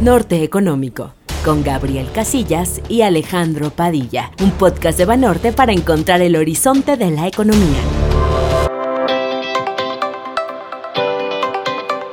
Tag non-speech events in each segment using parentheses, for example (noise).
Norte Económico, con Gabriel Casillas y Alejandro Padilla, un podcast de Banorte para encontrar el horizonte de la economía.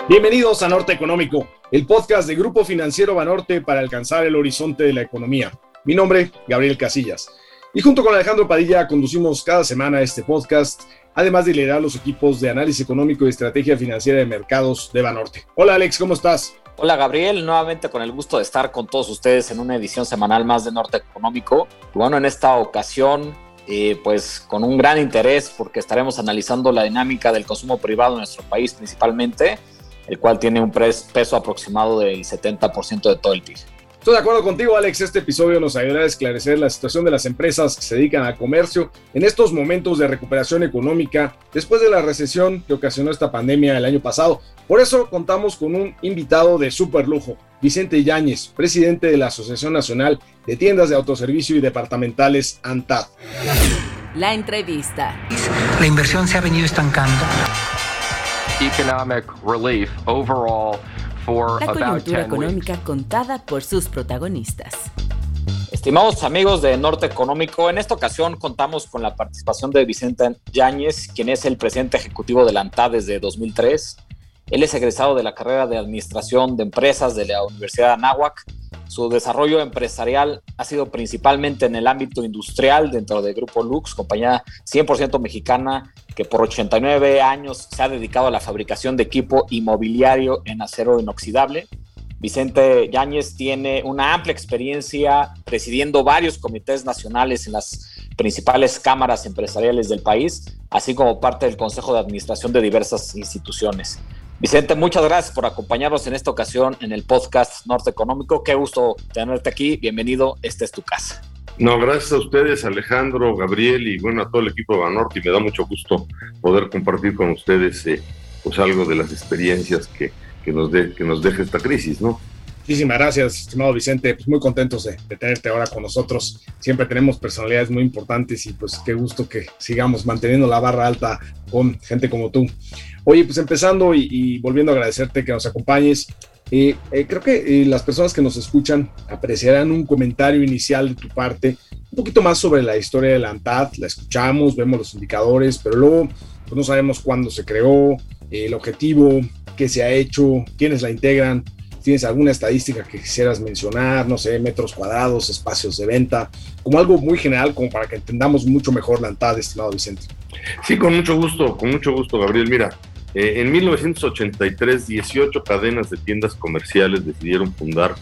Bienvenidos a Norte Económico, el podcast de Grupo Financiero Banorte para alcanzar el horizonte de la economía. Mi nombre, Gabriel Casillas. Y junto con Alejandro Padilla conducimos cada semana este podcast, además de liderar los equipos de análisis económico y estrategia financiera de mercados de Banorte. Hola Alex, ¿cómo estás? Hola Gabriel, nuevamente con el gusto de estar con todos ustedes en una edición semanal más de Norte Económico. Bueno, en esta ocasión, eh, pues con un gran interés porque estaremos analizando la dinámica del consumo privado en nuestro país principalmente, el cual tiene un peso aproximado del 70% de todo el PIB. Estoy de acuerdo contigo, Alex. Este episodio nos ayudará a esclarecer la situación de las empresas que se dedican al comercio en estos momentos de recuperación económica después de la recesión que ocasionó esta pandemia el año pasado. Por eso contamos con un invitado de super lujo, Vicente Yáñez, presidente de la Asociación Nacional de Tiendas de Autoservicio y Departamentales ANTAD. La entrevista. La inversión se ha venido estancando. Economic relief overall la coyuntura económica contada por sus protagonistas. Estimados amigos de Norte Económico, en esta ocasión contamos con la participación de Vicente Yáñez, quien es el presidente ejecutivo de la ANTA desde 2003. Él es egresado de la carrera de Administración de Empresas de la Universidad de Anáhuac su desarrollo empresarial ha sido principalmente en el ámbito industrial dentro de Grupo Lux, compañía 100% mexicana que por 89 años se ha dedicado a la fabricación de equipo inmobiliario en acero inoxidable. Vicente Yáñez tiene una amplia experiencia presidiendo varios comités nacionales en las principales cámaras empresariales del país, así como parte del Consejo de Administración de diversas instituciones. Vicente, muchas gracias por acompañarnos en esta ocasión en el podcast Norte Económico. Qué gusto tenerte aquí. Bienvenido, esta es tu casa. No, gracias a ustedes, Alejandro, Gabriel y bueno, a todo el equipo de Banorte. Y me da mucho gusto poder compartir con ustedes eh, pues algo de las experiencias que, que, nos de, que nos deja esta crisis, ¿no? Muchísimas gracias, estimado Vicente. Pues muy contentos de, de, tenerte ahora con nosotros. Siempre tenemos personalidades muy importantes y pues qué gusto que sigamos manteniendo la barra alta con gente como tú. Oye, pues empezando y, volviendo a agradecerte que nos acompañes, eh, eh, creo que eh, las personas que nos escuchan apreciarán un comentario inicial de tu parte, un poquito más sobre la historia de la ANTAD, la escuchamos, vemos los indicadores, pero luego pues no sabemos cuándo se creó, el objetivo, qué se ha hecho, quiénes la integran, tienes alguna estadística que quisieras mencionar, no sé, metros cuadrados, espacios de venta, como algo muy general, como para que entendamos mucho mejor la ANTAD, estimado Vicente. Sí, con mucho gusto, con mucho gusto, Gabriel. Mira, eh, en 1983, 18 cadenas de tiendas comerciales decidieron fundar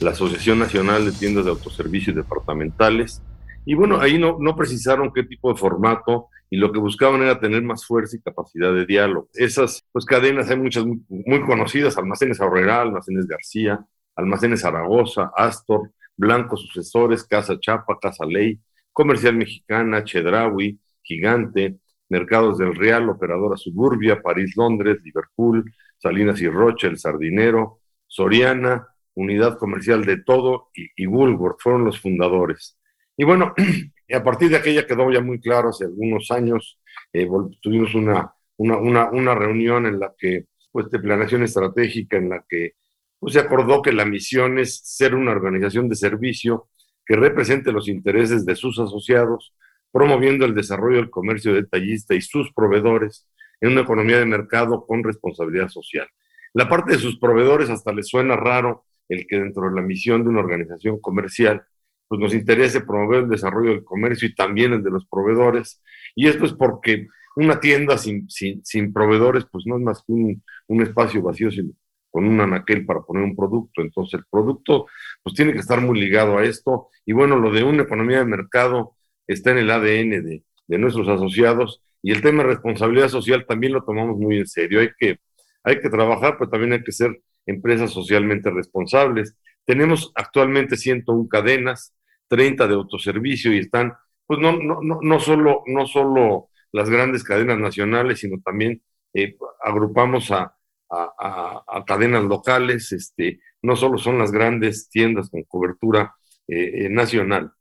la Asociación Nacional de Tiendas de Autoservicios Departamentales. Y bueno, ahí no, no precisaron qué tipo de formato y lo que buscaban era tener más fuerza y capacidad de diálogo. Esas pues, cadenas hay muchas muy, conocidas, Almacenes Aurrera, Almacenes García, Almacenes Zaragoza, Astor, Blanco Sucesores, Casa Chapa, Casa Ley, Comercial Mexicana, Chedraui, Gigante, Mercados del Real, Operadora Suburbia, París, Londres, Liverpool, Salinas y Rocha, El Sardinero, Soriana, Unidad Comercial de Todo y, y fueron los fundadores. Y bueno, (clears throat) a partir de aquella quedó ya muy claro hace algunos años, eh, tuvimos una, una, una, reunión en la que, pues de planeación estratégica, en la que pues, se acordó que la misión es ser una organización de servicio que represente los intereses de sus asociados, promoviendo el desarrollo del comercio detallista y sus proveedores en una economía de mercado con responsabilidad social. La parte de sus proveedores hasta les suena raro el que dentro de la misión de una organización comercial pues nos interese promover el desarrollo del comercio y también el de los proveedores. Y esto es porque una tienda sin, sin, sin proveedores pues no es más que un, un espacio vacío sin, con un anaquel para poner un producto. Entonces el producto pues tiene que estar muy ligado a esto. Y bueno, lo de una economía de mercado está en el ADN de, de nuestros asociados y el tema de responsabilidad social también lo tomamos muy en serio. Hay que, hay que trabajar, pero también hay que ser empresas socialmente responsables. Tenemos actualmente 101 cadenas, 30 de autoservicio y están, pues no, no, no, no, solo, no solo las grandes cadenas nacionales, sino también eh, agrupamos a, a, cadenas locales, este, no solo son las grandes tiendas con cobertura eh, eh nacional,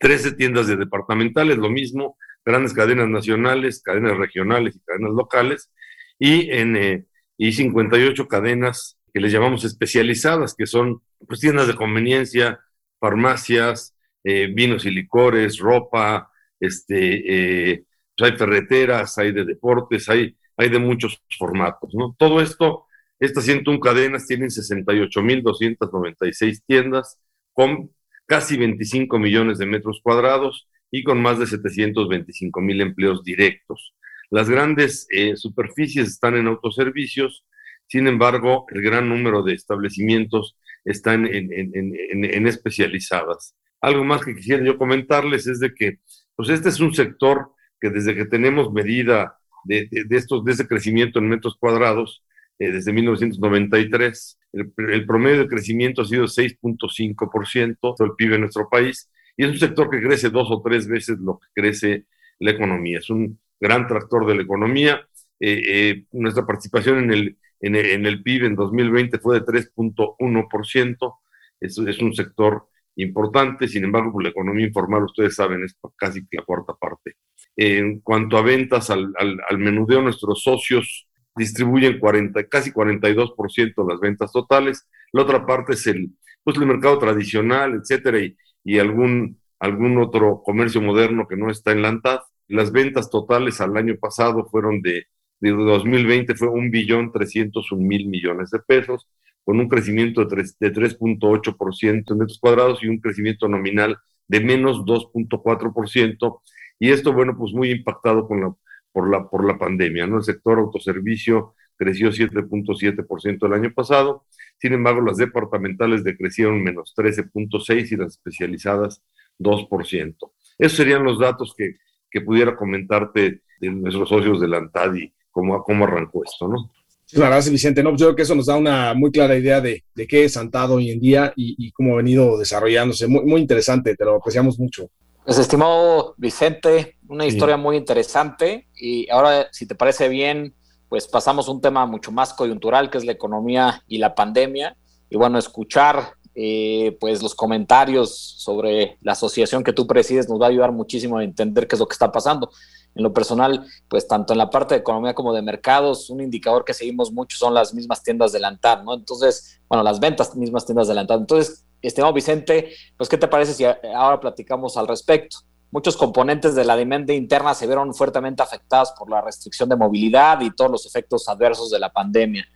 13 tiendas de departamentales, lo mismo, grandes cadenas nacionales, cadenas regionales y cadenas locales, y, en, y 58 cadenas que les llamamos especializadas, que son pues, tiendas de conveniencia, farmacias, eh, vinos y licores, ropa, este, eh, pues, hay ferreteras, hay de deportes, hay, hay de muchos formatos. ¿no? Todo esto, estas 101 cadenas tienen 68.296 tiendas con casi 25 millones de metros cuadrados y con más de 725 mil empleos directos. Las grandes eh, superficies están en autoservicios, sin embargo, el gran número de establecimientos están en, especializadas. Algo más que quisiera yo comentarles es de que, pues este es un sector que desde que tenemos medida de, estos, de ese crecimiento en metros cuadrados, eh, desde 1993, el, promedio de crecimiento ha sido 6.5% del PIB en nuestro país, y es un sector que crece dos o tres veces lo que crece la economía. Es un gran tractor de la economía. Eh, eh, nuestra participación en el, en el, PIB en 2020 fue de 3.1%. Es, es un sector importante, sin embargo, pues, la economía informal, ustedes saben, es casi la cuarta parte. En cuanto a ventas al, al, menudeo, nuestros socios distribuyen 40, casi 42% de las ventas totales. La otra parte es el, pues, el mercado tradicional, etcétera, y, y algún, algún otro comercio moderno que no está en la ANTAD. Las ventas totales al año pasado fueron de, de 2020 fue un billón 301 mil millones de pesos, con un crecimiento de 3.8% en metros cuadrados y un crecimiento nominal de menos 2.4%. Y esto, bueno, pues muy impactado con la, por, la, por la pandemia, ¿no? El sector autoservicio creció 7.7% el año pasado sin embargo, las departamentales decrecieron menos 13.6 y las especializadas 2%. Esos serían los datos que, que pudiera comentarte de nuestros socios de la ANTAD y cómo, cómo arrancó esto, ¿no? La verdad, Vicente, no, pues yo creo que eso nos da una muy clara idea de, de qué es ANTAD hoy en día y, y, cómo ha venido desarrollándose. Muy, muy interesante, te lo apreciamos mucho. Pues, estimado Vicente, una historia muy interesante y ahora, si te parece bien, pues pasamos a un tema mucho más coyuntural, que es la economía y la pandemia. Y bueno, escuchar eh, pues los comentarios sobre la asociación que tú presides nos va a ayudar muchísimo a entender qué es lo que está pasando. En lo personal, pues tanto en la parte de economía como de mercados, un indicador que seguimos mucho son las mismas tiendas de Lantad, ¿no? Entonces, bueno, las ventas mismas tiendas de Lantad. Entonces, estimado Vicente, pues, ¿qué te parece si ahora platicamos al respecto? muchos componentes de la demanda interna se vieron fuertemente afectados por la restricción de movilidad y todos los efectos adversos de la pandemia.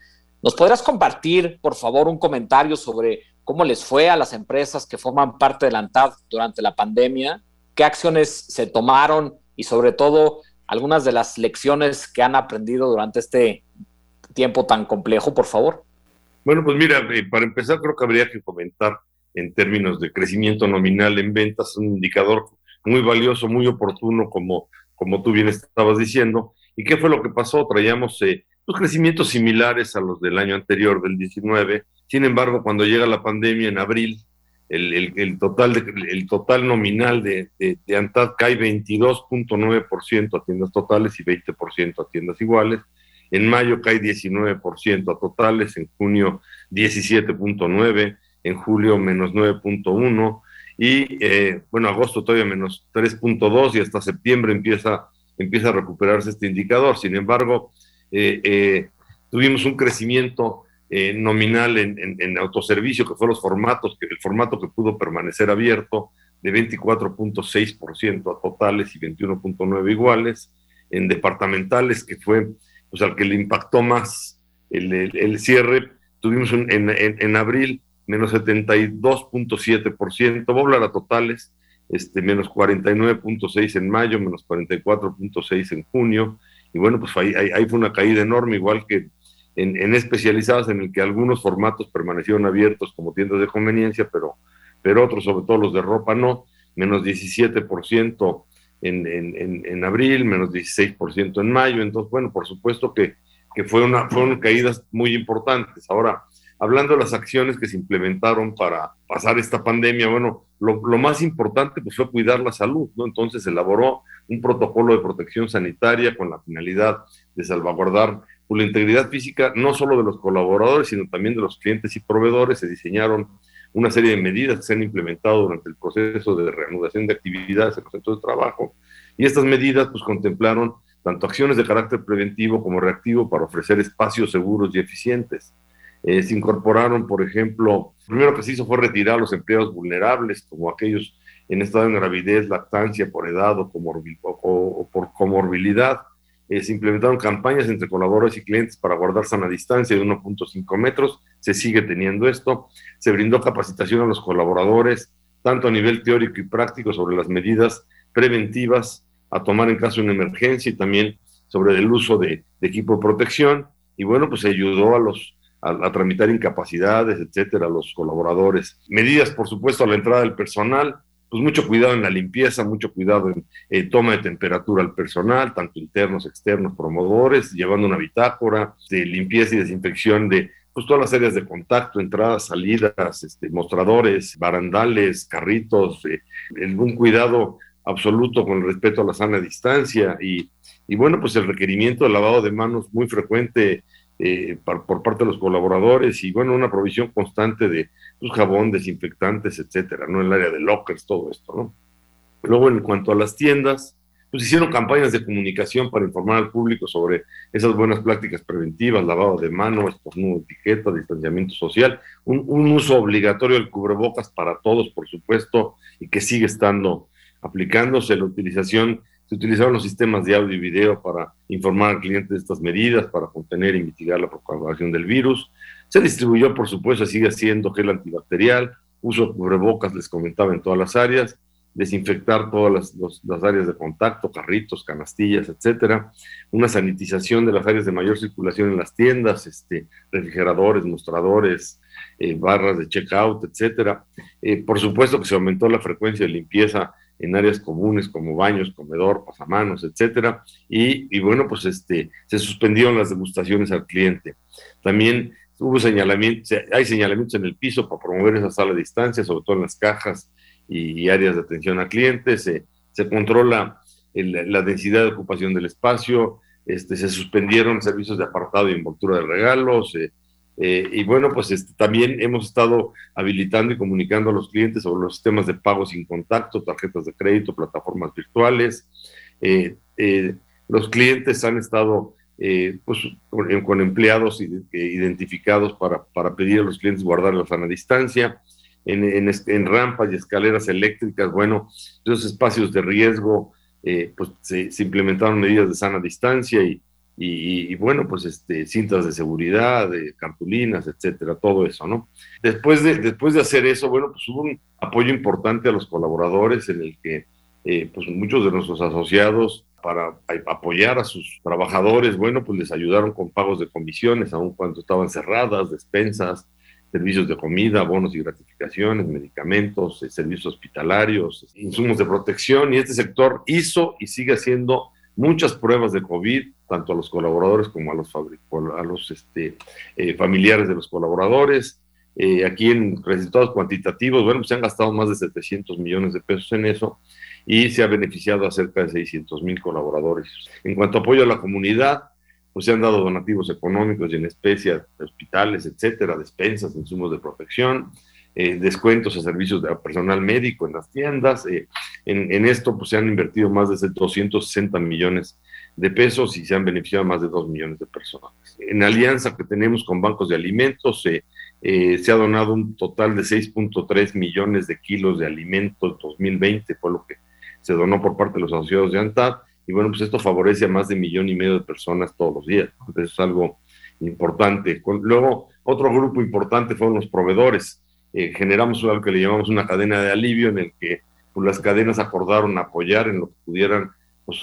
¿Nos podrías compartir, por favor, un comentario sobre cómo les fue a las empresas que forman parte de la ANTAD durante la pandemia? ¿Qué acciones se tomaron y sobre todo algunas de las lecciones que han aprendido durante este tiempo tan complejo, por favor? Bueno, pues mira, eh, para empezar creo que habría que comentar en términos de crecimiento nominal en ventas, un indicador muy valioso, muy oportuno, como, como tú bien estabas diciendo. ¿Y qué fue lo que pasó? Traíamos eh, pues, crecimientos similares a los del año anterior, del 19. Sin embargo, cuando llega la pandemia en abril, el, el, total, el total nominal de, de, de ANTAD cae 22.9% a tiendas totales y 20% a tiendas iguales. En mayo cae 19% a totales, en junio 17.9%, en julio menos 9.1%, y eh, bueno, agosto todavía menos 3.2 y hasta septiembre empieza, empieza a recuperarse este indicador. Sin embargo, eh, eh, tuvimos un crecimiento nominal en, autoservicio, que fue los formatos, que el formato que pudo permanecer abierto, de 24.6% a totales y 21.9 iguales, en departamentales, que fue pues, al que le impactó más el, cierre, tuvimos en, abril menos 72.7%, voy a hablar a totales, este, menos 49.6 en mayo, menos 44.6 en junio, y bueno, pues ahí, ahí, fue una caída enorme, igual que en, en, especializadas en el que algunos formatos permanecieron abiertos como tiendas de conveniencia, pero, pero otros, sobre todo los de ropa, no, menos 17% en, en, en abril, menos 16% en mayo, entonces, bueno, por supuesto que, que fue una, fueron caídas muy importantes. Ahora, hablando de las acciones que se implementaron para pasar esta pandemia, bueno, lo, más importante pues, fue cuidar la salud, ¿no? Entonces elaboró un protocolo de protección sanitaria con la finalidad de salvaguardar pues, la integridad física no solo de los colaboradores, sino también de los clientes y proveedores. Se diseñaron una serie de medidas que se han implementado durante el proceso de reanudación de actividades en los centros de trabajo. Y estas medidas pues contemplaron tanto acciones de carácter preventivo como reactivo para ofrecer espacios seguros y eficientes Eh, se incorporaron, por ejemplo, lo primero que se hizo fue retirar a los empleados vulnerables, como aquellos en estado de gravidez, lactancia, por edad o, o por comorbilidad. Eh, se implementaron campañas entre colaboradores y clientes para guardar sana distancia de 1.5 metros. Se sigue teniendo esto. Se brindó capacitación a los colaboradores, tanto a nivel teórico y práctico, sobre las medidas preventivas a tomar en caso de una emergencia y también sobre el uso de, equipo de protección. Y bueno, pues ayudó a los a, tramitar incapacidades, etcétera, a los colaboradores. Medidas, por supuesto, a la entrada del personal, pues mucho cuidado en la limpieza, mucho cuidado en eh, toma de temperatura al personal, tanto internos, externos, promotores, llevando una bitácora de limpieza y desinfección de pues, todas las áreas de contacto, entradas, salidas, este, mostradores, barandales, carritos, eh, un cuidado absoluto con respeto a la sana distancia y, y bueno, pues el requerimiento de lavado de manos muy frecuente eh, por, parte de los colaboradores y bueno, una provisión constante de pues, jabón, desinfectantes, etcétera, ¿no? En el área de lockers, todo esto, ¿no? Luego, en cuanto a las tiendas, pues hicieron campañas de comunicación para informar al público sobre esas buenas prácticas preventivas, lavado de manos, estornudo, etiqueta, distanciamiento social, un, un, uso obligatorio del cubrebocas para todos, por supuesto, y que sigue estando aplicándose la utilización se utilizaron los sistemas de audio y video para informar al cliente de estas medidas, para contener y mitigar la propagación del virus. Se distribuyó, por supuesto, sigue siendo gel antibacterial, uso de cubrebocas, les comentaba, en todas las áreas, desinfectar todas las, áreas de contacto, carritos, canastillas, etcétera, una sanitización de las áreas de mayor circulación en las tiendas, este, refrigeradores, mostradores, eh, barras de checkout, etcétera. Eh, por supuesto que se aumentó la frecuencia de limpieza en áreas comunes como baños, comedor, pasamanos, etcétera. Y, bueno, pues este, se suspendieron las degustaciones al cliente. También hubo señalamientos, hay señalamientos en el piso para promover esa sala de distancia, sobre todo en las cajas y, áreas de atención a clientes. Se, controla la densidad de ocupación del espacio, este, se suspendieron servicios de apartado y envoltura de regalos, eh, y bueno, pues este, también hemos estado habilitando y comunicando a los clientes sobre los sistemas de pago sin contacto, tarjetas de crédito, plataformas virtuales. Eh, eh, los clientes han estado pues, con, empleados identificados para, para, pedir a los clientes guardar la sana distancia. En, en, rampas y escaleras eléctricas, bueno, esos espacios de riesgo, pues se, se implementaron medidas de sana distancia y, y, bueno, pues este, cintas de seguridad, de cartulinas, etcétera, todo eso, ¿no? Después de, después de hacer eso, bueno, pues hubo un apoyo importante a los colaboradores en el que eh, pues muchos de nuestros asociados para apoyar a sus trabajadores, bueno, pues les ayudaron con pagos de comisiones, aun cuando estaban cerradas, despensas, servicios de comida, bonos y gratificaciones, medicamentos, eh, servicios hospitalarios, insumos de protección, y este sector hizo y sigue haciendo muchas pruebas de COVID, tanto a los colaboradores como a los, a los este, eh, familiares de los colaboradores. Eh, aquí en resultados cuantitativos, bueno, pues se han gastado más de 700 millones de pesos en eso y se ha beneficiado a cerca de 600 mil colaboradores. En cuanto a apoyo a la comunidad, pues se han dado donativos económicos y en especie hospitales, etcétera, despensas, insumos de protección, eh, descuentos a servicios de personal médico en las tiendas. Eh, en, esto pues, se han invertido más de 260 millones de pesos y se han beneficiado más de 2 millones de personas. En alianza que tenemos con bancos de alimentos, eh, se ha donado un total de 6.3 millones de kilos de alimentos en 2020, fue lo que se donó por parte de los asociados de ANTAD. Y bueno, pues esto favorece a más de millón y medio de personas todos los días. Entonces es algo importante. Luego, otro grupo importante fueron los proveedores. Eh, generamos algo que le llamamos una cadena de alivio en el que pues, las cadenas acordaron apoyar en lo que pudieran, pues,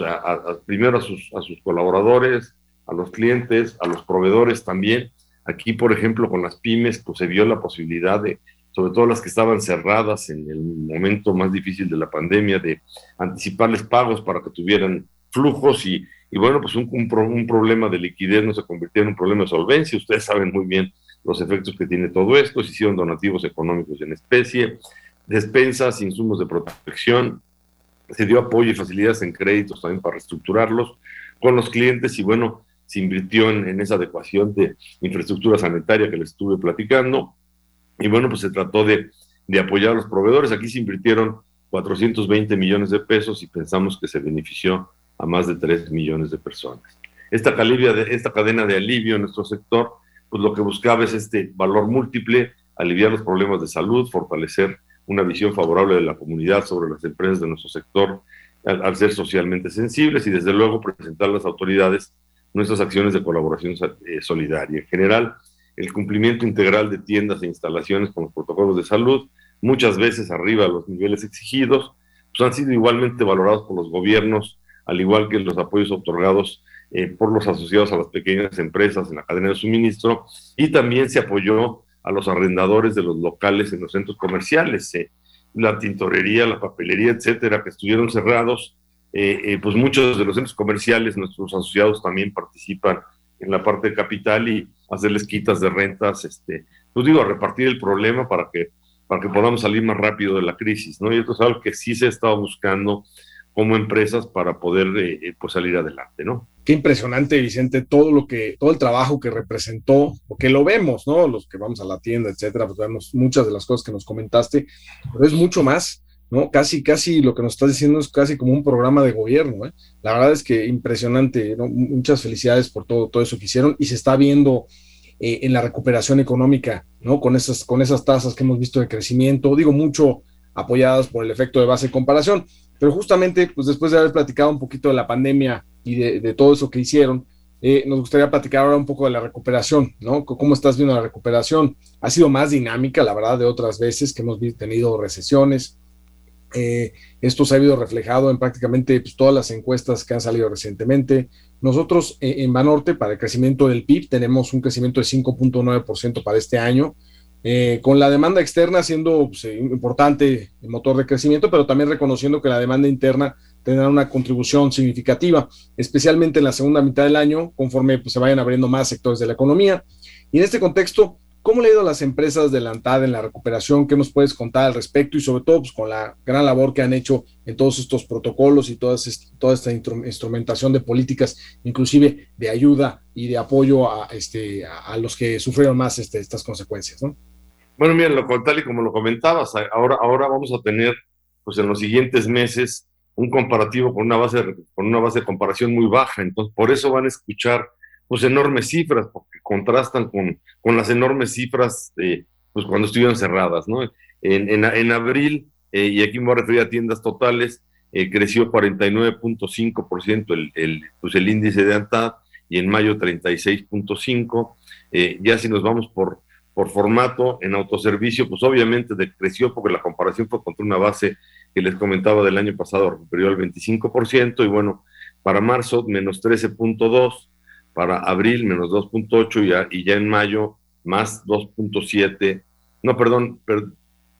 primero a sus, a sus colaboradores, a los clientes, a los proveedores también. Aquí, por ejemplo, con las pymes, pues se vio la posibilidad de, sobre todo las que estaban cerradas en el momento más difícil de la pandemia, de anticiparles pagos para que tuvieran flujos y, y bueno, pues un, un, un, problema de liquidez no se convirtió en un problema de solvencia. Ustedes saben muy bien los efectos que tiene todo esto, se hicieron donativos económicos en especie, despensas, insumos de protección, se dio apoyo y facilidades en créditos también para reestructurarlos con los clientes y bueno, se invirtió en, esa adecuación de infraestructura sanitaria que les estuve platicando y bueno, pues se trató de, de apoyar a los proveedores. Aquí se invirtieron 420 millones de pesos y pensamos que se benefició a más de 3 millones de personas. Esta, esta cadena de alivio en nuestro sector pues lo que buscaba es este valor múltiple, aliviar los problemas de salud, fortalecer una visión favorable de la comunidad sobre las empresas de nuestro sector al, ser socialmente sensibles y desde luego presentar a las autoridades nuestras acciones de colaboración eh, solidaria. En general, el cumplimiento integral de tiendas e instalaciones con los protocolos de salud, muchas veces arriba de los niveles exigidos, pues han sido igualmente valorados por los gobiernos, al igual que los apoyos otorgados eh, por los asociados a las pequeñas empresas en la cadena de suministro y también se apoyó a los arrendadores de los locales en los centros comerciales, eh, la tintorería, la papelería, etcétera, que estuvieron cerrados. Eh, pues muchos de los centros comerciales, nuestros asociados también participan en la parte de capital y hacerles quitas de rentas, este, pues digo, a repartir el problema para que, para que podamos salir más rápido de la crisis, ¿no? Y esto es algo que sí se ha estado buscando como empresas para poder eh, eh, pues salir adelante, ¿no? Qué impresionante, Vicente, todo lo que, todo el trabajo que representó, porque lo vemos, ¿no? Los que vamos a la tienda, etcétera, pues vemos muchas de las cosas que nos comentaste, pero es mucho más, ¿no? Casi, casi lo que nos estás diciendo es casi como un programa de gobierno, ¿eh? La verdad es que impresionante, ¿no? Muchas felicidades por todo, todo eso que hicieron y se está viendo eh, en la recuperación económica, ¿no? Con esas, con esas tasas que hemos visto de crecimiento, digo mucho apoyadas por el efecto de base de comparación, pero justamente, pues después de haber platicado un poquito de la pandemia y de, todo eso que hicieron, eh, nos gustaría platicar ahora un poco de la recuperación, ¿no? ¿Cómo estás viendo la recuperación? Ha sido más dinámica, la verdad, de otras veces que hemos tenido recesiones. Eh, esto se ha habido reflejado en prácticamente pues, todas las encuestas que han salido recientemente. Nosotros eh, en Banorte, para el crecimiento del PIB, tenemos un crecimiento de 5.9% para este año. Eh, con la demanda externa siendo pues, eh, importante el motor de crecimiento, pero también reconociendo que la demanda interna tendrá una contribución significativa, especialmente en la segunda mitad del año, conforme pues, se vayan abriendo más sectores de la economía. Y en este contexto, ¿cómo le ha ido las empresas de ANTAD en la recuperación? ¿Qué nos puedes contar al respecto? Y sobre todo, pues, con la gran labor que han hecho en todos estos protocolos y toda esta instrumentación de políticas, inclusive de ayuda y de apoyo a, este, a los que sufrieron más este, estas consecuencias, ¿no? Bueno, mira, lo, tal y como lo comentabas, ahora, ahora vamos a tener, pues en los siguientes meses, un comparativo con una base de, con una base de comparación muy baja. Entonces, por eso van a escuchar, pues, enormes cifras, porque contrastan con, con las enormes cifras, de, pues, cuando estuvieron cerradas, ¿no? En, en, abril, eh, y aquí me voy a referir a tiendas totales, eh, creció 49.5% el, el, pues, el índice de ANTAD, y en mayo 36.5%. Eh, ya si nos vamos por por formato en autoservicio, pues obviamente decreció porque la comparación fue contra una base que les comentaba del año pasado, recuperó el 25%, y bueno, para marzo menos 13.2, para abril menos 2.8 y y ya en mayo más 2.7, no, perdón, per,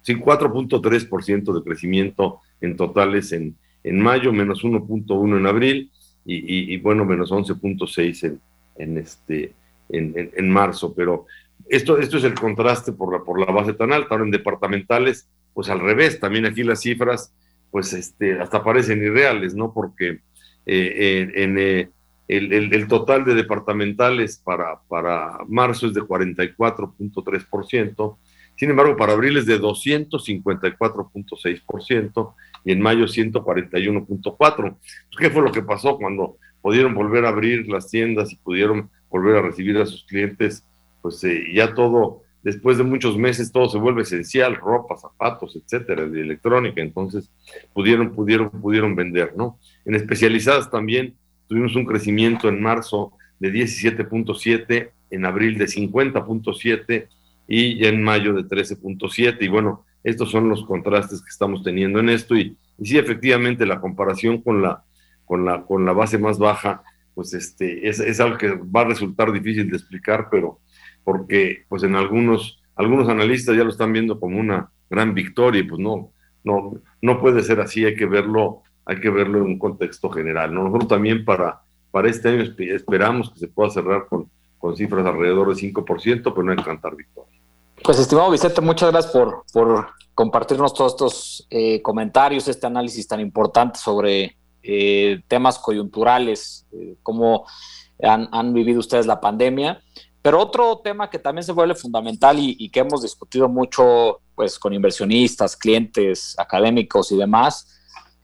4.3% de crecimiento en totales en, en mayo, menos 1.1 en abril y, y, bueno, menos 11.6 en, en, este, en, en marzo, pero esto, esto es el contraste por la, por la base tan alta. Ahora en departamentales, pues al revés, también aquí las cifras, pues este, hasta parecen irreales, ¿no? Porque eh, en, eh, el, total de departamentales para, para marzo es de 44.3%, sin embargo, para abril es de 254.6% y en mayo 141.4%. ¿Qué fue lo que pasó cuando pudieron volver a abrir las tiendas y pudieron volver a recibir a sus clientes? Pues eh, ya todo, después de muchos meses, todo se vuelve esencial, ropa, zapatos, etcétera, de electrónica, entonces pudieron, pudieron, pudieron vender, ¿no? En especializadas también tuvimos un crecimiento en marzo de 17.7, en abril de 50.7 y en mayo de 13.7, y bueno, estos son los contrastes que estamos teniendo en esto, y, y sí, efectivamente, la comparación con la, con la, con la base más baja, pues este, es, es algo que va a resultar difícil de explicar, pero porque pues en algunos, algunos analistas ya lo están viendo como una gran victoria y pues no, no, no puede ser así, hay que verlo, hay que verlo en un contexto general. Nosotros también para, para este año esperamos que se pueda cerrar con, con cifras alrededor de 5%, pero no hay que cantar victoria. Pues estimado Vicente, muchas gracias por, por compartirnos todos estos eh, comentarios, este análisis tan importante sobre eh, temas coyunturales, eh, cómo han, han, vivido ustedes la pandemia. Pero otro tema que también se vuelve fundamental y, que hemos discutido mucho pues, con inversionistas, clientes, académicos y demás,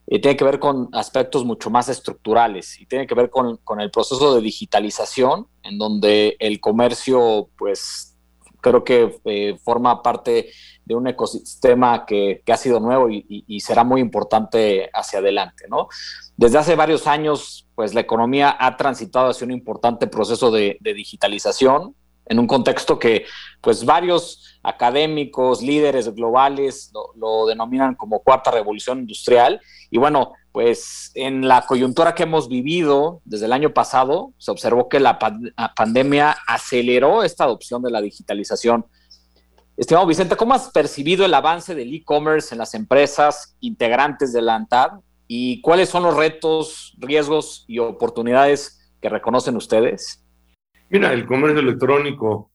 y tiene que ver con aspectos mucho más estructurales y tiene que ver con, con, el proceso de digitalización, en donde el comercio, pues creo que eh, forma parte de un ecosistema que, ha sido nuevo y, será muy importante hacia adelante, ¿no? Desde hace varios años, pues la economía ha transitado hacia un importante proceso de digitalización, en un contexto que, pues varios académicos, líderes globales lo, denominan como cuarta revolución industrial. Y bueno, pues en la coyuntura que hemos vivido desde el año pasado, se observó que la pandemia aceleró esta adopción de la digitalización. Estimado Vicente, ¿cómo has percibido el avance del e-commerce en las empresas integrantes de la ANTAD y cuáles son los retos, riesgos y oportunidades que reconocen ustedes? Mira, el comercio electrónico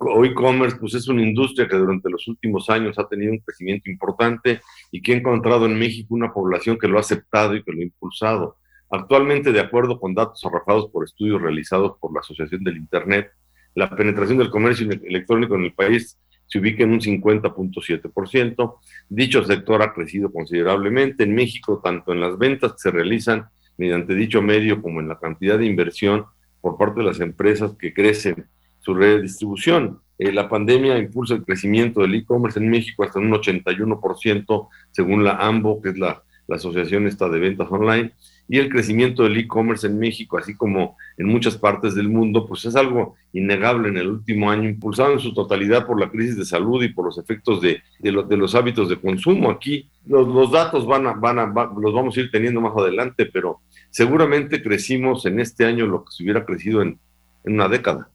o e-commerce, pues es una industria que durante los últimos años ha tenido un crecimiento importante y que ha encontrado en México una población que lo ha aceptado y que lo ha impulsado. Actualmente, de acuerdo con datos arrojados por estudios realizados por la Asociación del Internet, la penetración del comercio electrónico en el país se ubica en un 50.7%. Dicho sector ha crecido considerablemente en México, tanto en las ventas que se realizan mediante dicho medio como en la cantidad de inversión por parte de las empresas que crecen su red de distribución. Eh, la pandemia impulsa el crecimiento del e-commerce en México hasta un 81%, según la AMBO, que es la, la Asociación de Ventas Online, y el crecimiento del e-commerce en México, así como en muchas partes del mundo, pues es algo innegable en el último año, impulsado en su totalidad por la crisis de salud y por los efectos de, de, de los hábitos de consumo. Aquí los, los datos van a, van a, los vamos a ir teniendo más adelante, pero seguramente crecimos en este año lo que se hubiera crecido en, en una década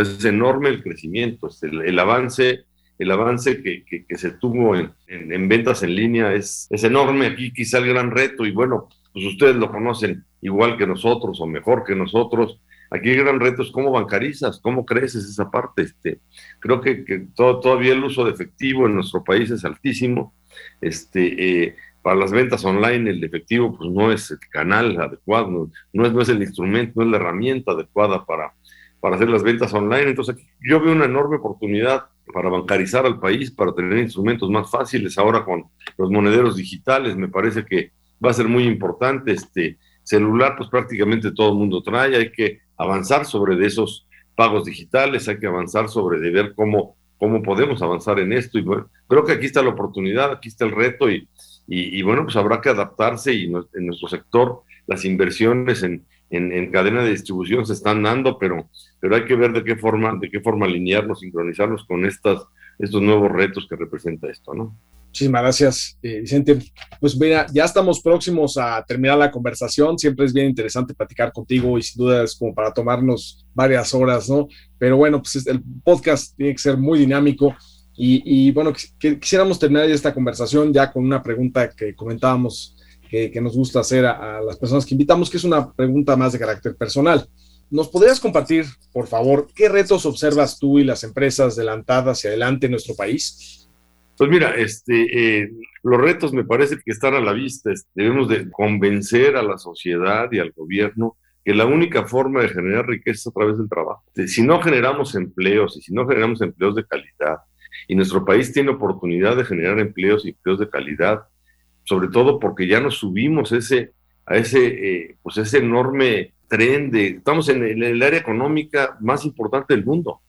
es enorme el crecimiento, el, avance, el avance que, que, se tuvo en, en, ventas en línea es, es enorme. Aquí quizá el gran reto, y bueno, pues ustedes lo conocen igual que nosotros o mejor que nosotros. Aquí el gran reto es cómo bancarizas, cómo creces esa parte. Este, creo que, todavía el uso de efectivo en nuestro país es altísimo. Este, eh, para las ventas online el efectivo pues no es el canal adecuado, no, no, es, no es el instrumento, no es la herramienta adecuada para, para hacer las ventas online. Entonces, yo veo una enorme oportunidad para bancarizar al país, para tener instrumentos más fáciles ahora con los monederos digitales. Me parece que va a ser muy importante. Este celular, pues prácticamente todo el mundo trae. Hay que avanzar sobre de esos pagos digitales, hay que avanzar sobre de ver cómo, cómo podemos avanzar en esto. Y bueno, creo que aquí está la oportunidad, aquí está el reto y, y, bueno, pues habrá que adaptarse y en nuestro sector las inversiones en, en, cadena de distribución se están dando, pero, pero hay que ver de qué forma, de qué forma alinearnos, sincronizarnos con estas, estos nuevos retos que representa esto, ¿no? Muchísimas gracias, eh, Vicente. Pues mira, ya estamos próximos a terminar la conversación. Siempre es bien interesante platicar contigo y sin duda es como para tomarnos varias horas, ¿no? Pero bueno, pues el podcast tiene que ser muy dinámico. Y, y bueno, quisiéramos terminar esta conversación ya con una pregunta que comentábamos que, nos gusta hacer a, las personas que invitamos, que es una pregunta más de carácter personal. ¿Nos podrías compartir, por favor, qué retos observas tú y las empresas adelantadas hacia adelante en nuestro país? Pues mira, este, eh, los retos me parece que están a la vista. Debemos de convencer a la sociedad y al gobierno que la única forma de generar riqueza es a través del trabajo. Si no generamos empleos y si no generamos empleos de calidad, y nuestro país tiene oportunidad de generar empleos y empleos de calidad, sobre todo porque ya nos subimos ese, a ese, eh, pues ese enorme tren de, estamos en el, área económica más importante del mundo.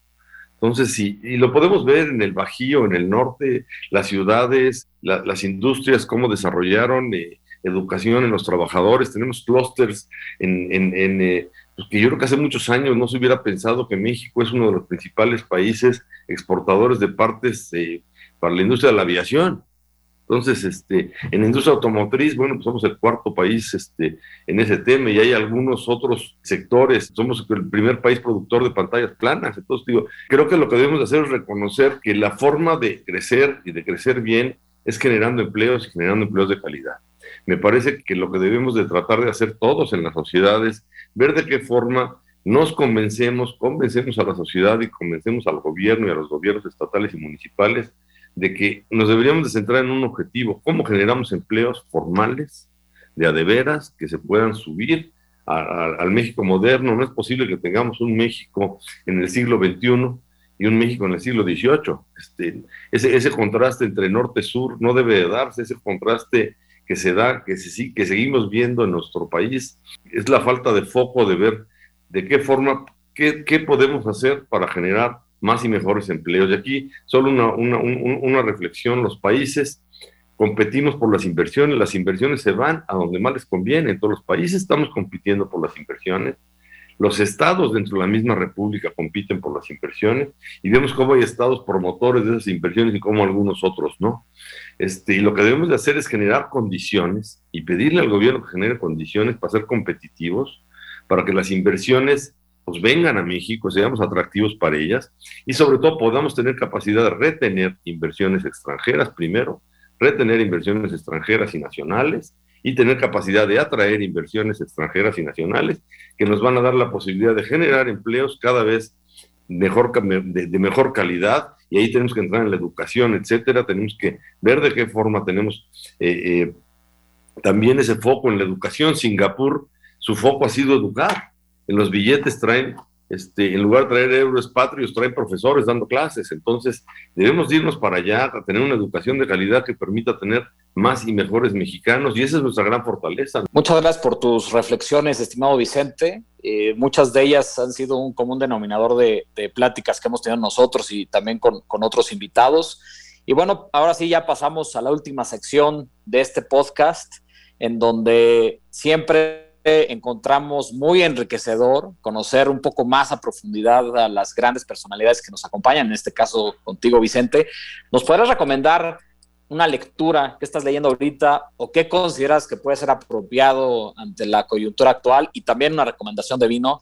Entonces, sí, y lo podemos ver en el Bajío, en el norte, las ciudades, las industrias, cómo desarrollaron eh, educación en los trabajadores. Tenemos clústeres en, en, eh, pues que yo creo que hace muchos años no se hubiera pensado que México es uno de los principales países exportadores de partes para la industria de la aviación. Entonces, este, en la industria automotriz, bueno, pues somos el cuarto país este, en ese tema y hay algunos otros sectores. Somos el primer país productor de pantallas planas. Entonces, digo, creo que lo que debemos hacer es reconocer que la forma de crecer y de crecer bien es generando empleos y generando empleos de calidad. Me parece que lo que debemos de tratar de hacer todos en las sociedades, ver de qué forma nos convencemos, convencemos a la sociedad y convencemos al gobierno y a los gobiernos estatales y municipales de que nos deberíamos de centrar en un objetivo, cómo generamos empleos formales, de adeveras, que se puedan subir al México moderno. No es posible que tengamos un México en el siglo XXI y un México en el siglo XVIII. Este, ese, ese contraste entre norte-sur no debe de darse, ese contraste que se da, que, se, que seguimos viendo en nuestro país, es la falta de foco de ver de qué forma, qué, qué podemos hacer para generar más y mejores empleos. Y aquí solo una, reflexión, los países competimos por las inversiones, las inversiones se van a donde más les conviene, en todos los países estamos compitiendo por las inversiones, los estados dentro de la misma república compiten por las inversiones y vemos cómo hay estados promotores de esas inversiones y cómo algunos otros no. Este, y lo que debemos de hacer es generar condiciones y pedirle al gobierno que genere condiciones para ser competitivos, para que las inversiones pues vengan a México, seamos atractivos para ellas y sobre todo podamos tener capacidad de retener inversiones extranjeras primero, retener inversiones extranjeras y nacionales y tener capacidad de atraer inversiones extranjeras y nacionales que nos van a dar la posibilidad de generar empleos cada vez mejor, de, mejor calidad y ahí tenemos que entrar en la educación, etcétera, tenemos que ver de qué forma tenemos eh, eh, también ese foco en la educación. Singapur, su foco ha sido educar. En los billetes traen este, en lugar de traer euros patrios, traen profesores dando clases. Entonces, debemos irnos para allá a tener una educación de calidad que permita tener más y mejores mexicanos, y esa es nuestra gran fortaleza. Muchas gracias por tus reflexiones, estimado Vicente. Eh, muchas de ellas han sido un común denominador de, pláticas que hemos tenido nosotros y también con, con otros invitados. Y bueno, ahora sí ya pasamos a la última sección de este podcast, en donde siempre encontramos muy enriquecedor conocer un poco más a profundidad a las grandes personalidades que nos acompañan, en este caso contigo, Vicente. ¿Nos podrías recomendar una lectura que estás leyendo ahorita o qué consideras que puede ser apropiado ante la coyuntura actual y también una recomendación de vino?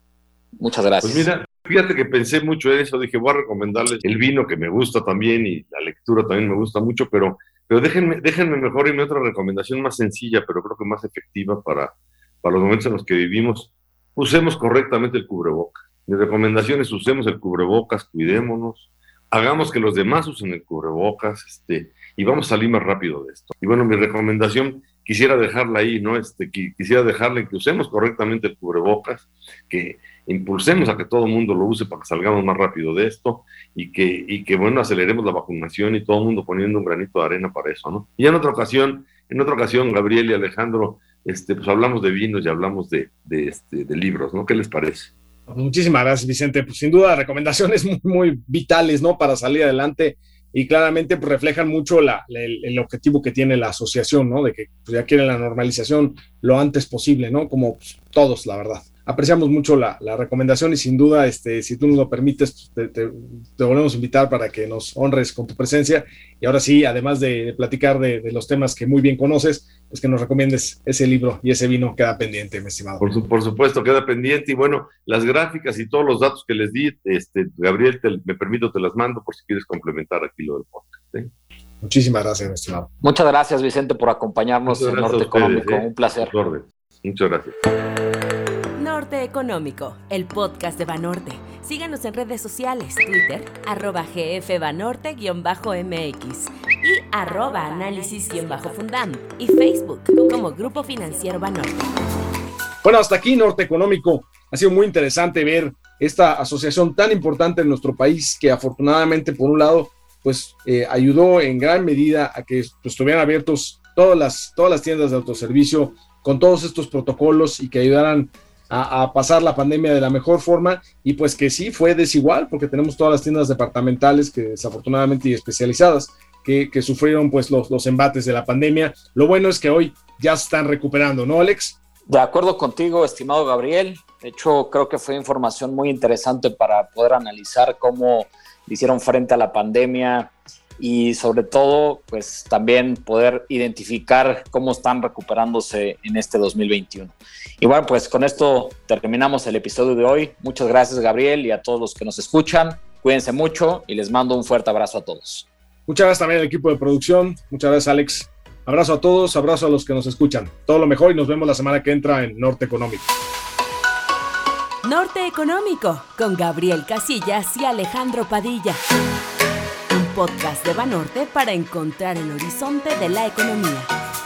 Muchas gracias. Pues mira, fíjate que pensé mucho en eso, dije, voy a recomendarles el vino que me gusta también y la lectura también me gusta mucho, pero, pero déjenme, déjenme mejor irme otra recomendación más sencilla, pero creo que más efectiva para, para los momentos en los que vivimos, usemos correctamente el cubrebocas. Mi recomendación es usemos el cubrebocas, cuidémonos, hagamos que los demás usen el cubrebocas, este, y vamos a salir más rápido de esto. Y bueno, mi recomendación quisiera dejarla ahí, ¿no? Este, quisiera dejarla en que usemos correctamente el cubrebocas, que impulsemos a que todo el mundo lo use para que salgamos más rápido de esto y que, y que, bueno, aceleremos la vacunación y todo el mundo poniendo un granito de arena para eso, ¿no? Y en otra ocasión, en otra ocasión, Gabriel y Alejandro, este, pues hablamos de vinos y hablamos de, de, este, de libros, ¿no? ¿Qué les parece? Muchísimas gracias, Vicente. Pues sin duda, recomendaciones (laughs) muy, muy vitales, ¿no? Para salir adelante y claramente pues, reflejan mucho la, el, objetivo que tiene la asociación, ¿no? De que pues, ya quieren la normalización lo antes posible, ¿no? Como pues, todos, la verdad apreciamos mucho la, recomendación y sin duda, este, si tú nos lo permites, pues, te, volvemos a invitar para que nos honres con tu presencia. Y ahora sí, además de, platicar de, los temas que muy bien conoces, pues que nos recomiendes ese libro y ese vino queda pendiente, mi estimado. Por, por supuesto, queda pendiente. Y bueno, las gráficas y todos los datos que les di, este, Gabriel, me permito, te las mando por si quieres complementar aquí lo del podcast. ¿eh? Muchísimas gracias, mi estimado. Muchas gracias, Vicente, por acompañarnos en Norte Económico. ¿eh? Un placer. Muchas gracias. Económico, el podcast de Banorte. Síganos en redes sociales, Twitter, arroba gfbanorte-mx y arroba análisis-fundam y Facebook como Grupo Financiero Banorte. Bueno, hasta aquí Norte Económico. Ha sido muy interesante ver esta asociación tan importante en nuestro país que afortunadamente, por un lado, pues eh, ayudó en gran medida a que estuvieran abiertos todas las, todas las tiendas de autoservicio con todos estos protocolos y que ayudaran a, pasar la pandemia de la mejor forma y pues que sí fue desigual porque tenemos todas las tiendas departamentales que desafortunadamente y especializadas que, sufrieron pues los, los embates de la pandemia. Lo bueno es que hoy ya se están recuperando, ¿no, Alex? De acuerdo contigo, estimado Gabriel. De hecho, creo que fue información muy interesante para poder analizar cómo hicieron frente a la pandemia y sobre todo, pues también poder identificar cómo están recuperándose en este 2021. Y bueno, pues con esto terminamos el episodio de hoy. Muchas gracias Gabriel y a todos los que nos escuchan. Cuídense mucho y les mando un fuerte abrazo a todos. Muchas gracias también al equipo de producción. Muchas gracias Alex. Abrazo a todos, abrazo a los que nos escuchan. Todo lo mejor y nos vemos la semana que entra en Norte Económico. Norte Económico con Gabriel Casillas y Alejandro Padilla podcast de Banorte para encontrar el horizonte de la economía.